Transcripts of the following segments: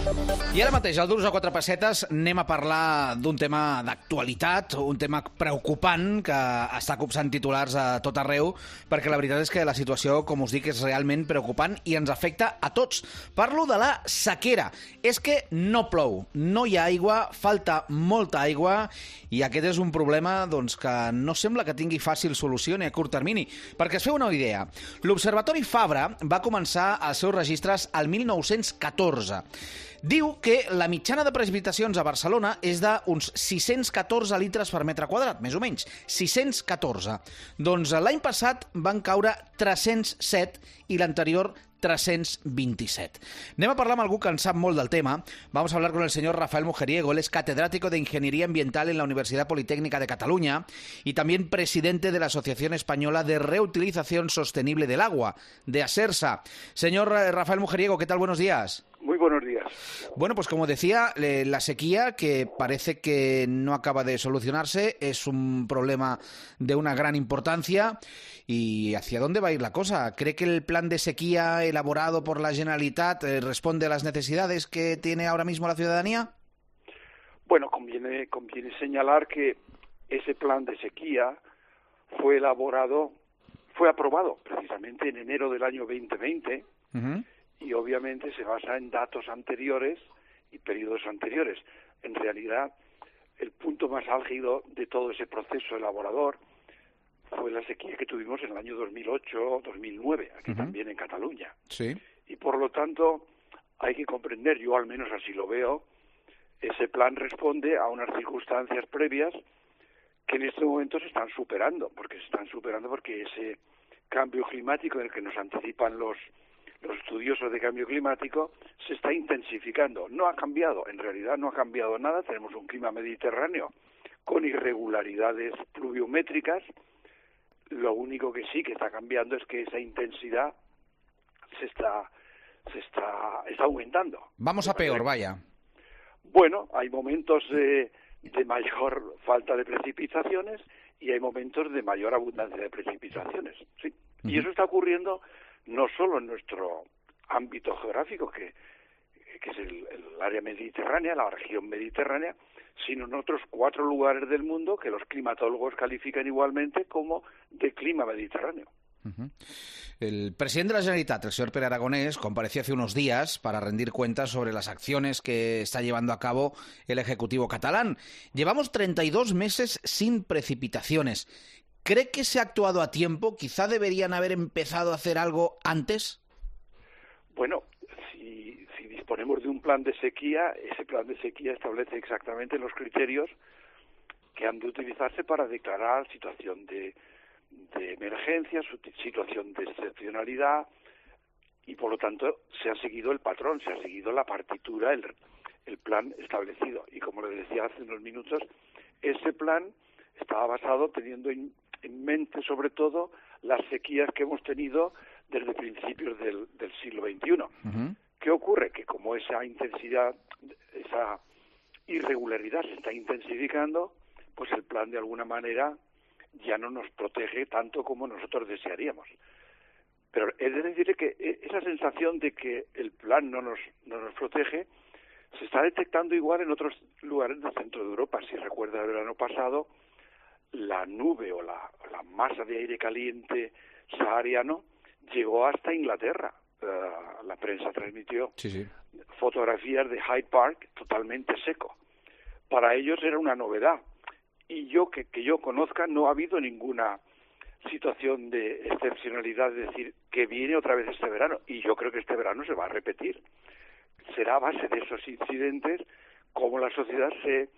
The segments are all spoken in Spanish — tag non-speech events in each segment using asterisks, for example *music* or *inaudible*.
I ara mateix, al Duros a quatre pessetes, anem a parlar d'un tema d'actualitat, un tema preocupant que està copsant titulars a tot arreu, perquè la veritat és que la situació, com us dic, és realment preocupant i ens afecta a tots. Parlo de la sequera. És que no plou, no hi ha aigua, falta molta aigua i aquest és un problema doncs, que no sembla que tingui fàcil solució ni a curt termini. Perquè es feu una idea, l'Observatori Fabra va començar els seus registres al 1914. Diu que la mitjana de precipitacions a Barcelona és d'uns 614 litres per metre quadrat, més o menys. 614. Doncs l'any passat van caure 307 i l'anterior 327. Anem a parlar amb algú que en sap molt del tema. Vamos a hablar con el señor Rafael Mujeriego. Él es catedrático de Ingeniería Ambiental en la Universidad Politécnica de Cataluña y también presidente de la Asociación Española de Reutilización Sostenible del Agua, de ASERSA. Señor eh, Rafael Mujeriego, ¿qué tal? Buenos días. Muy buenos días. Bueno, pues como decía, eh, la sequía, que parece que no acaba de solucionarse, es un problema de una gran importancia. ¿Y hacia dónde va a ir la cosa? ¿Cree que el plan de sequía elaborado por la Generalitat eh, responde a las necesidades que tiene ahora mismo la ciudadanía? Bueno, conviene, conviene señalar que ese plan de sequía fue elaborado, fue aprobado precisamente en enero del año 2020 Ujú. Y obviamente se basa en datos anteriores y periodos anteriores. En realidad, el punto más álgido de todo ese proceso elaborador fue la sequía que tuvimos en el año 2008-2009, aquí Ujú. también en Cataluña. Sí. y por lo tanto hay que comprender, yo al menos así lo veo, ese plan responde a unas circunstancias previas que en este momento se están superando, porque se están superando porque ese cambio climático en el que nos anticipan los los estudiosos de cambio climático se está intensificando. No ha cambiado, en realidad no ha cambiado nada, tenemos un clima mediterráneo con irregularidades pluviométricas, lo único que sí que está cambiando es que esa intensidad se está se está, está aumentando. Vamos a peor, vaya. Bueno, hay momentos de, de mayor falta de precipitaciones y hay momentos de mayor abundancia de precipitaciones. Sí. Y eso está ocurriendo no solo en nuestro ámbito geográfico, que, es el, área mediterránea, la región mediterránea, sino en otros cuatro lugares del mundo que los climatólogos califican igualmente como de clima mediterráneo. El presidente de la Generalitat, el señor Pere Aragonés, compareció hace unos días para rendir cuentas sobre las acciones que está llevando a cabo el Ejecutivo catalán. Llevamos 32 meses sin precipitaciones. ¿Cree que se ha actuado a tiempo? ¿Quizá deberían haber empezado a hacer algo antes? Bueno, si, si disponemos de un plan de sequía, ese plan de sequía establece exactamente los criterios que han de utilizarse para declarar situación de, de emergencia, situación de excepcionalidad, y por lo tanto se ha seguido el patrón, se ha seguido la partitura, el, el plan establecido. Y como le decía hace unos minutos, ese plan estaba basado teniendo en, en mente sobre todo las sequías que hemos tenido desde principios del, del siglo XXI. ¿Qué ocurre? Que como esa intensidad, esa irregularidad se está intensificando, pues el plan de alguna manera ya no nos protege tanto como nosotros desearíamos. Pero es de decir que e- esa sensación de que el plan no nos, no nos protege se está detectando igual en otros lugares del centro de Europa. Si recuerda el verano pasado, la nube o la, masa de aire caliente sahariano llegó hasta Inglaterra. Eh, la prensa transmitió Sí, sí. fotografías de Hyde Park totalmente seco. Para ellos era una novedad. Y yo, que, que yo conozca, no ha habido ninguna situación de excepcionalidad, es decir, que viene otra vez este verano. Y yo creo que este verano se va a repetir. Será a base de esos incidentes como la sociedad se,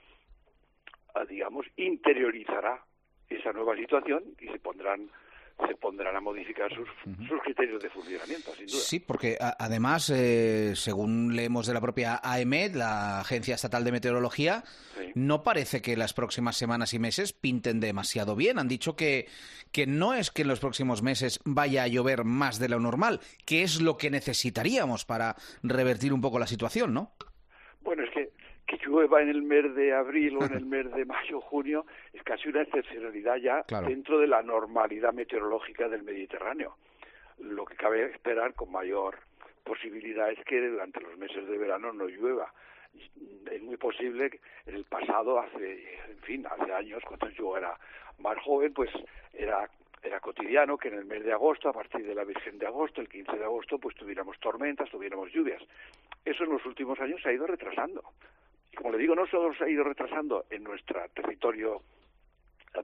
digamos, interiorizará esa nueva situación y se pondrán se pondrán a modificar sus, sus criterios de funcionamiento, sin duda. Sí, porque a- además, eh, según leemos de la propia AEMET, la Agencia Estatal de Meteorología, Sí. no parece que las próximas semanas y meses pinten demasiado bien. Han dicho que, que no es que en los próximos meses vaya a llover más de lo normal, que es lo que necesitaríamos para revertir un poco la situación, ¿no? Bueno, es que que llueva en el mes de abril o en el *laughs* mes de mayo o junio es casi una excepcionalidad ya dentro de la normalidad meteorológica del Mediterráneo. Lo que cabe esperar con mayor posibilidad es que durante los meses de verano no llueva. Es muy posible que en el pasado, hace, en fin, hace años, cuando yo era más joven, pues era era cotidiano que en el mes de agosto, a partir de la Virgen de agosto, el 15 de agosto, pues tuviéramos tormentas, tuviéramos lluvias. Eso en los últimos años se ha ido retrasando. Y como le digo, no solo se ha ido retrasando en nuestro territorio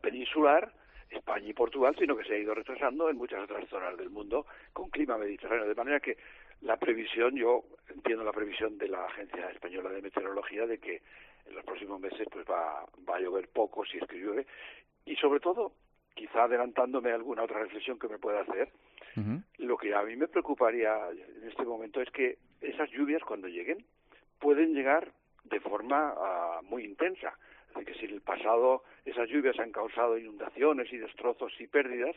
peninsular, España y Portugal, sino que se ha ido retrasando en muchas otras zonas del mundo con clima mediterráneo. De manera que la previsión, yo entiendo la previsión de la Agencia Española de Meteorología de que en los próximos meses pues va, va a llover poco si es que llueve y sobre todo quizá adelantándome alguna otra reflexión que me pueda hacer, lo que a mí me preocuparía en este momento es que esas lluvias cuando lleguen pueden llegar de forma ah, muy intensa. Es que si en el pasado esas lluvias han causado inundaciones y destrozos y pérdidas,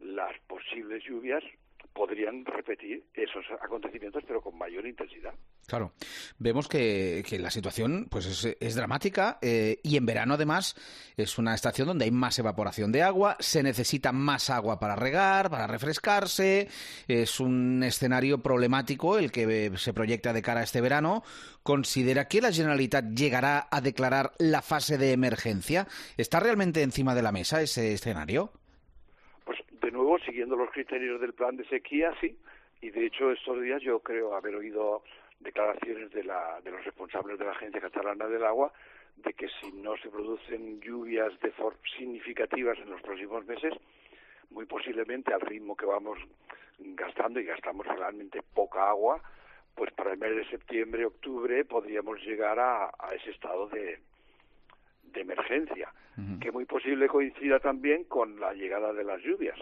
las posibles lluvias podrían repetir esos acontecimientos, pero con mayor intensidad. Claro, vemos que, la situación pues es, dramática eh, y en verano además es una estación donde hay más evaporación de agua, se necesita más agua para regar, para refrescarse, es un escenario problemático el que se proyecta de cara a este verano. ¿Considera que la Generalitat llegará a declarar la fase de emergencia? ¿Está realmente encima de la mesa ese escenario? Siguiendo los criterios del plan de sequía, sí. Y de hecho, estos días yo creo haber oído declaraciones de, la, de los responsables de la Agencia Catalana del Agua de que si no se producen lluvias de significativas en los próximos meses, muy posiblemente al ritmo que vamos gastando y gastamos realmente poca agua, pues para el mes de septiembre, octubre podríamos llegar a ese estado de, de emergencia, que muy posible coincida también con la llegada de las lluvias.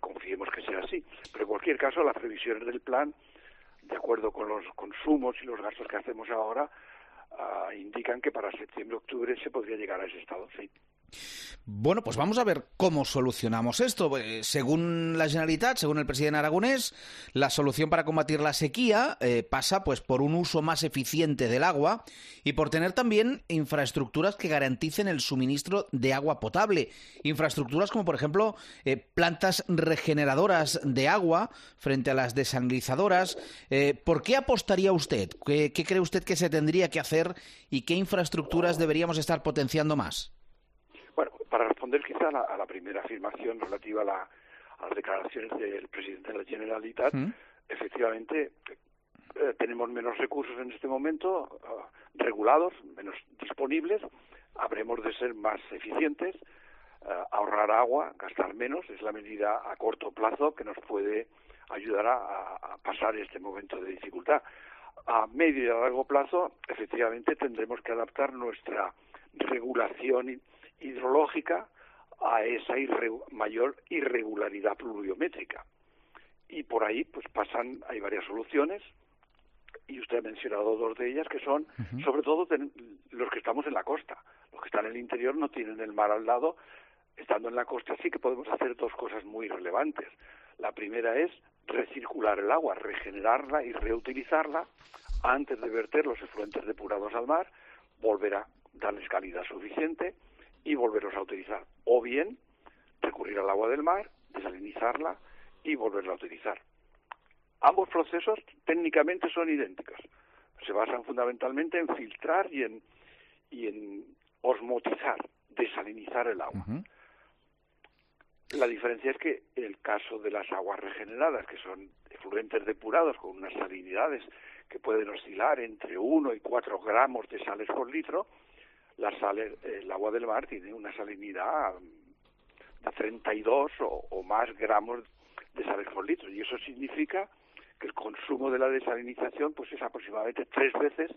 Confiemos que sea así. Pero en cualquier caso, las previsiones del plan, de acuerdo con los consumos y los gastos que hacemos ahora, ah, indican que para septiembre-octubre se podría llegar a ese estado. Sí. Bueno, pues vamos a ver cómo solucionamos esto. Eh, según la Generalitat, según el presidente aragonés, la solución para combatir la sequía eh, pasa pues por un uso más eficiente del agua y por tener también infraestructuras que garanticen el suministro de agua potable. Infraestructuras como, por ejemplo, eh, plantas regeneradoras de agua frente a las desalinizadoras. ¿Por qué apostaría usted? ¿Qué cree usted que se tendría que hacer y qué infraestructuras deberíamos estar potenciando más? Responder quizá a la, primera afirmación relativa a, las declaraciones del presidente de la Generalitat, efectivamente eh, tenemos menos recursos en este momento eh, regulados, menos disponibles, habremos de ser más eficientes, eh, ahorrar agua, gastar menos, es la medida a corto plazo que nos puede ayudar a, a, pasar este momento de dificultad. A medio y a largo plazo, efectivamente, tendremos que adaptar nuestra regulación hidrológica a esa mayor irregularidad pluviométrica. Y por ahí pues pasan, hay varias soluciones, y usted ha mencionado dos de ellas, que son sobre todo los que estamos en la costa. Los que están en el interior no tienen el mar al lado. Estando en la costa sí que podemos hacer dos cosas muy relevantes. La primera es recircular el agua, regenerarla y reutilizarla antes de verter los efluentes depurados al mar, volver a darles calidad suficiente y volverlos a utilizar. O bien recurrir al agua del mar, desalinizarla y volverla a utilizar. Ambos procesos técnicamente son idénticos. Se basan fundamentalmente en filtrar y en, y en osmotizar, desalinizar el agua. La diferencia es que el caso de las aguas regeneradas, que son efluentes depurados con unas salinidades que pueden oscilar entre 1 y 4 gramos de sales por litro, la sal, el agua del mar tiene una salinidad de 32 o, o más gramos de sales por litro y eso significa que el consumo de la desalinización pues es aproximadamente tres veces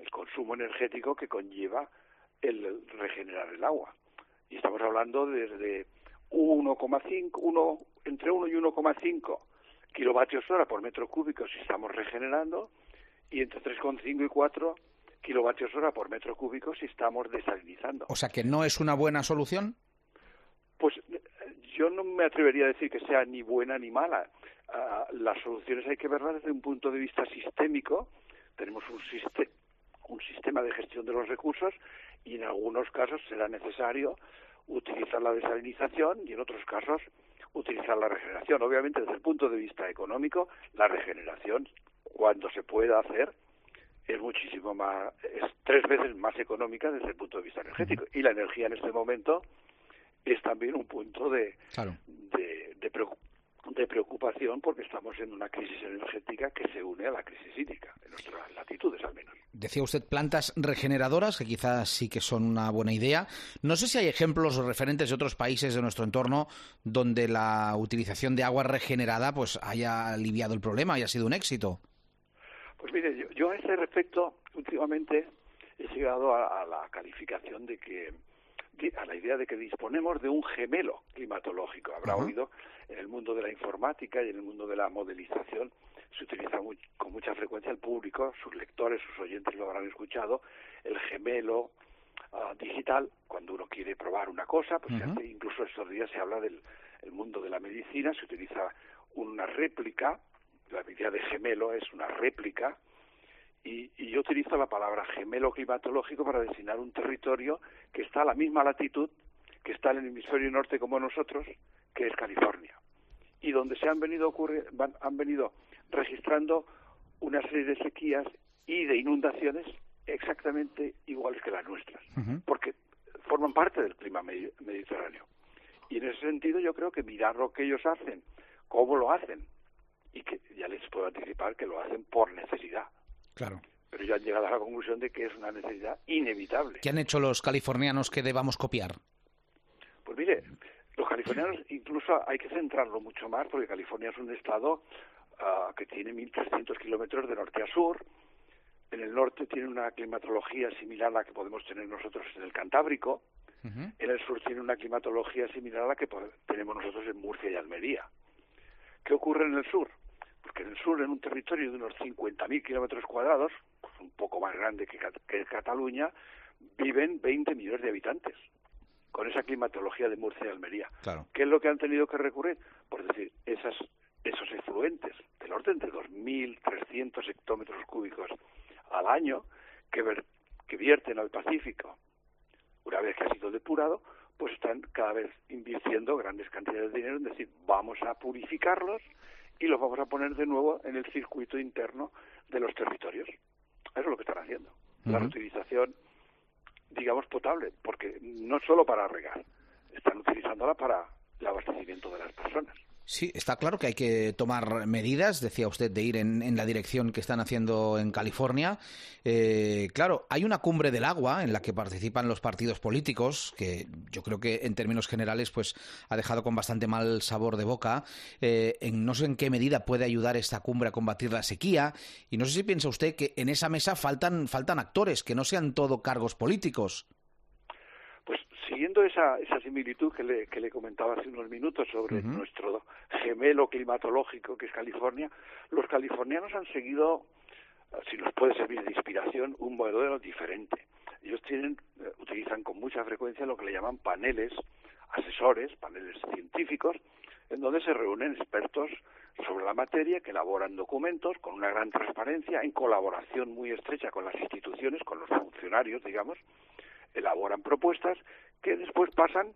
el consumo energético que conlleva el regenerar el agua. Y estamos hablando desde 1,5, 1, entre 1 y 1,5 kilovatios hora por metro cúbico si estamos regenerando y entre 3,5 y 4 kilovatios hora por metro cúbico si estamos desalinizando. O sea que no es una buena solución. Pues yo no me atrevería a decir que sea ni buena ni mala. Uh, las soluciones hay que verlas desde un punto de vista sistémico. Tenemos un sistema un sistema de gestión de los recursos y en algunos casos será necesario utilizar la desalinización y en otros casos utilizar la regeneración. Obviamente, desde el punto de vista económico, la regeneración, cuando se pueda hacer, es muchísimo más, es tres veces más económica desde el punto de vista energético. Y la energía en este momento es también un punto de, de, de, de preocupación porque estamos en una crisis energética que se une a la crisis hídrica, en nuestras latitudes al menos. Decía usted plantas regeneradoras, que quizás sí que son una buena idea. No sé si hay ejemplos o referentes de otros países de nuestro entorno donde la utilización de agua regenerada pues haya aliviado el problema, haya sido un éxito. Pues mire, yo, yo a ese respecto últimamente he llegado a, a la calificación de que a la idea de que disponemos de un gemelo climatológico. Habrá oído en el mundo de la informática y en el mundo de la modelización se utiliza con mucha frecuencia el público, sus lectores, sus oyentes lo habrán escuchado, el gemelo ah, digital, cuando uno quiere probar una cosa, pues incluso estos días se habla del mundo de la medicina, se utiliza una réplica, la idea de gemelo es una réplica y, yo utilizo la palabra gemelo climatológico para designar un territorio que está a la misma latitud, que está en el hemisferio norte como nosotros, que es California, y donde se han venido, han venido registrando una serie de sequías y de inundaciones exactamente iguales que las nuestras, porque forman parte del clima mediterráneo. Y en ese sentido yo creo que mirar lo que ellos hacen, cómo lo hacen, y que ya les puedo anticipar que lo hacen por necesidad. Claro. Pero ya han llegado a la conclusión de que es una necesidad inevitable. ¿Qué han hecho los californianos que debamos copiar? Pues mire, los californianos incluso hay que centrarlo mucho más porque California es un estado uh, que tiene 1.300 kilómetros de norte a sur. En el norte tiene una climatología similar a la que podemos tener nosotros en el Cantábrico. En el sur tiene una climatología similar a la que tenemos nosotros en Murcia y Almería. ¿Qué ocurre en el sur? porque en el sur, en un territorio de unos 50.000 kilómetros cuadrados, pues un poco más grande que, Cataluña, viven 20 millones de habitantes, con esa climatología de Murcia y Almería. ¿Qué es lo que han tenido que recurrir? Por decir, esas, esos efluentes del orden de 2.300 hectómetros cúbicos al año que, que vierten al Pacífico, una vez que ha sido depurado, pues están cada vez invirtiendo grandes cantidades de dinero en decir, vamos a purificarlos y los vamos a poner de nuevo en el circuito interno de los territorios. Eso es lo que están haciendo. La reutilización, digamos, potable, porque no solo para regar, están utilizándola para el abastecimiento de las personas. Sí, está claro que hay que tomar medidas, decía usted, de ir en, la dirección que están haciendo en California. Eh, claro, hay una cumbre del agua en la que participan los partidos políticos, que yo creo que en términos generales pues ha dejado con bastante mal sabor de boca. Eh, en, no sé en qué medida puede ayudar esta cumbre a combatir la sequía. Y no sé si piensa usted que en esa mesa faltan, faltan actores, que no sean todo cargos políticos siguiendo esa, esa similitud que le, que le comentaba hace unos minutos sobre nuestro gemelo climatológico que es California, los californianos han seguido, si nos puede servir de inspiración, un modelo diferente. Ellos tienen, eh, utilizan con mucha frecuencia lo que le llaman paneles asesores, paneles científicos, en donde se reúnen expertos sobre la materia que elaboran documentos con una gran transparencia, en colaboración muy estrecha con las instituciones, con los funcionarios, digamos, elaboran propuestas que después pasan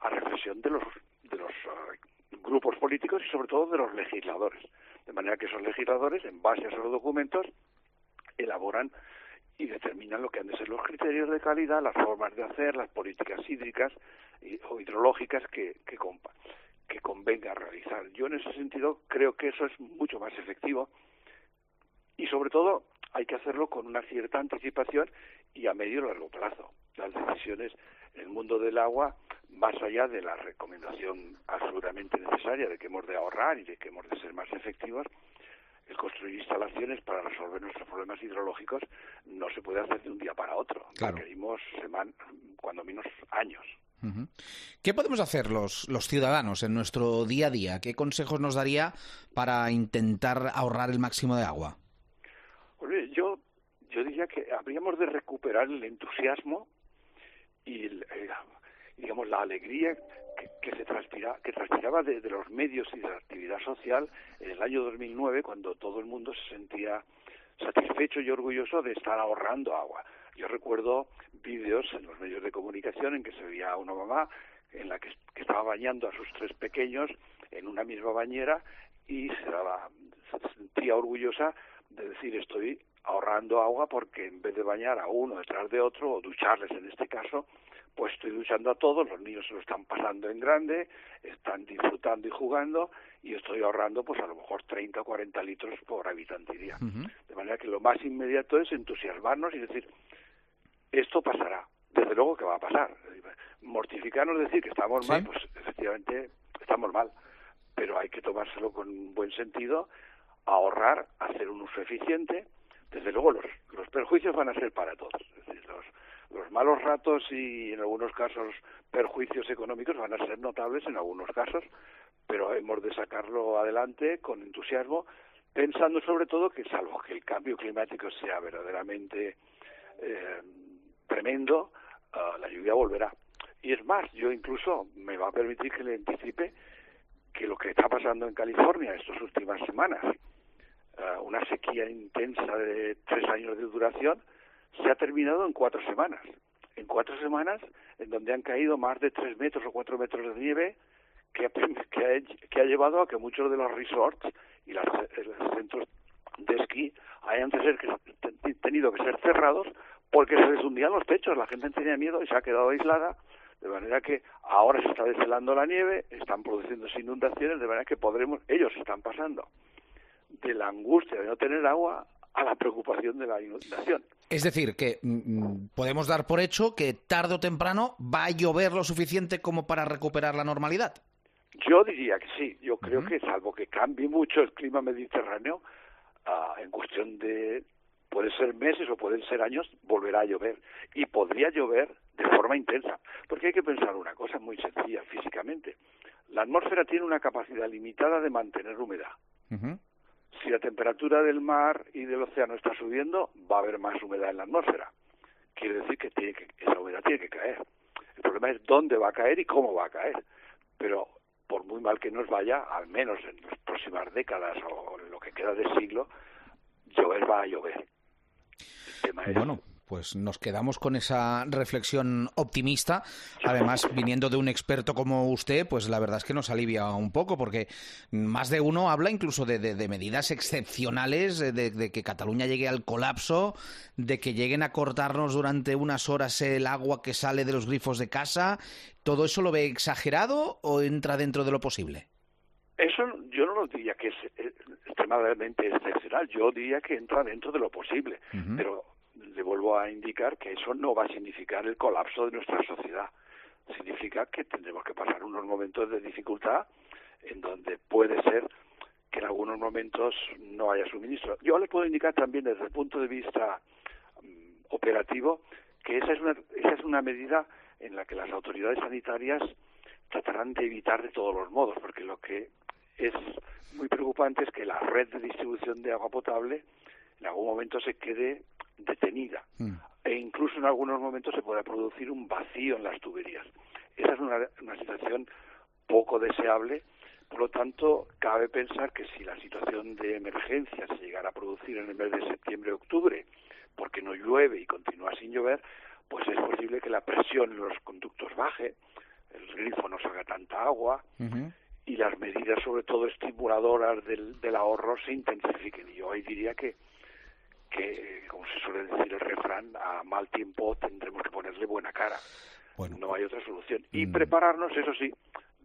a reflexión de los, de los eh, grupos políticos y sobre todo de los legisladores. De manera que esos legisladores, en base a esos documentos, elaboran y determinan lo que han de ser los criterios de calidad, las formas de hacer, las políticas hídricas o hidrológicas que, que, que convenga realizar. Yo en ese sentido creo que eso es mucho más efectivo y sobre todo hay que hacerlo con una cierta anticipación y a medio y largo plazo. Las decisiones en el mundo del agua, más allá de la recomendación absolutamente necesaria de que hemos de ahorrar y de que hemos de ser más efectivos, el construir instalaciones para resolver nuestros problemas hidrológicos no se puede hacer de un día para otro. Requerimos cuando menos años. ¿Qué podemos hacer los, los ciudadanos en nuestro día a día? ¿Qué consejos nos daría para intentar ahorrar el máximo de agua? Pues yo, yo diría que habríamos de recuperar el entusiasmo y eh, digamos la alegría que, se transpira, que transpiraba de, los medios y de la actividad social en el año 2009 cuando todo el mundo se sentía satisfecho y orgulloso de estar ahorrando agua. Yo recuerdo vídeos en los medios de comunicación en que se veía a una mamá en la que, estaba bañando a sus tres pequeños en una misma bañera y se, se sentía orgullosa de decir estoy ahorrando agua porque en vez de bañar a uno detrás de otro o ducharles en este caso pues estoy duchando a todos, los niños se lo están pasando en grande, están disfrutando y jugando y estoy ahorrando pues a lo mejor 30 o 40 litros por habitante día. De manera que lo más inmediato es entusiasmarnos y decir, esto pasará, desde luego que va a pasar. Mortificarnos, decir que estamos mal, pues efectivamente estamos mal, pero hay que tomárselo con buen sentido, ahorrar, hacer un uso eficiente, desde luego los, los perjuicios van a ser para todos. Es decir, los, los malos ratos y en algunos casos perjuicios económicos van a ser notables en algunos casos, pero hemos de sacarlo adelante con entusiasmo, pensando sobre todo que salvo que el cambio climático sea verdaderamente eh, tremendo, ah, la lluvia volverá. Y es más, yo incluso me va a permitir que le anticipe que lo que está pasando en California estas últimas semanas, ah, una sequía intensa de tres años de duración, se ha terminado en cuatro semanas. En cuatro semanas, en donde han caído más de tres metros o cuatro metros de nieve, que ha, que ha, llevado a que muchos de los resorts y los centros de esquí hayan tenido que ser cerrados porque se les hundían los techos, la gente tenía miedo y se ha quedado aislada, de manera que ahora se está deshelando la nieve, están produciéndose inundaciones, de manera que podremos, ellos están pasando de la angustia de no tener agua a la preocupación de la inundación. Es decir, que mm, mm, podemos dar por hecho que tarde o temprano va a llover lo suficiente como para recuperar la normalidad. Yo diría que sí. Yo creo que salvo que cambie mucho el clima mediterráneo, ah, en cuestión de puede ser meses o pueden ser años, volverá a llover. Y podría llover de forma intensa. Porque hay que pensar una cosa muy sencilla físicamente. La atmósfera tiene una capacidad limitada de mantener humedad si la temperatura del mar y del océano está subiendo, va a haber más humedad en la atmósfera. Quiere decir que, tiene que esa humedad tiene que caer. El problema es dónde va a caer y cómo va a caer. Pero por muy mal que nos vaya, al menos en las próximas décadas o en lo que queda de siglo, llover va a llover. El tema es bueno pues nos quedamos con esa reflexión optimista. Además, viniendo de un experto como usted, pues la verdad es que nos alivia un poco, porque más de uno habla incluso de, medidas excepcionales, de, que Cataluña llegue al colapso, de que lleguen a cortarnos durante unas horas el agua que sale de los grifos de casa. ¿Todo eso lo ve exagerado o entra dentro de lo posible? Eso yo no lo diría que es eh, extremadamente excepcional, yo diría que entra dentro de lo posible, pero le vuelvo a indicar que eso no va a significar el colapso de nuestra sociedad. Significa que tendremos que pasar unos momentos de dificultad en donde puede ser que en algunos momentos no haya suministro. Yo le puedo indicar también desde el punto de vista mm, operativo que esa es, una, esa es una medida en la que las autoridades sanitarias tratarán de evitar de todos los modos, porque lo que es muy preocupante es que la red de distribución de agua potable en algún momento se quede detenida mm. e incluso en algunos momentos se pueda producir un vacío en las tuberías. Esa es una, una situación poco deseable, por lo tanto, cabe pensar que si la situación de emergencia se llegara a producir en el mes de septiembre-octubre, porque no llueve y continúa sin llover, pues es posible que la presión en los conductos baje, el grifo no salga tanta agua y las medidas, sobre todo estimuladoras del, del ahorro, se intensifiquen. Y yo hoy diría que que, como se suele decir el refrán, a mal tiempo tendremos que ponerle buena cara. No hay otra solución. Y mm. prepararnos, eso sí,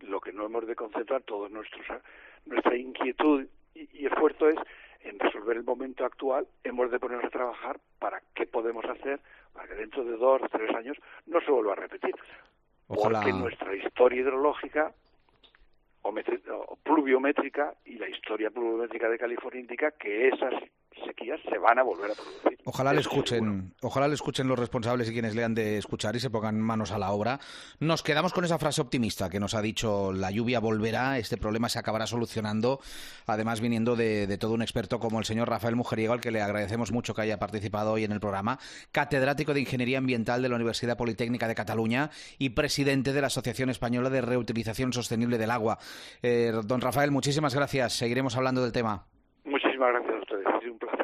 lo que no hemos de concentrar toda nuestra inquietud y, esfuerzo es en resolver el momento actual, hemos de ponernos a trabajar para qué podemos hacer para que dentro de dos, o tres años no se vuelva a repetir. Porque nuestra historia hidrológica o, pluviométrica y la historia pluviométrica de California indica que esas sequías se van a volver a producir. Ojalá le escuchen, ojalá le escuchen los responsables y quienes le han de escuchar y se pongan manos a la obra. Nos quedamos con esa frase optimista que nos ha dicho la lluvia volverá, este problema se acabará solucionando, además viniendo de, todo un experto como el señor Rafael Mujeriego, al que le agradecemos mucho que haya participado hoy en el programa, catedrático de Ingeniería Ambiental de la Universidad Politécnica de Cataluña y presidente de la Asociación Española de Reutilización Sostenible del Agua. Eh, don Rafael, muchísimas gracias. Seguiremos hablando del tema. Muchísimas gracias a ustedes. Ha sido un placer.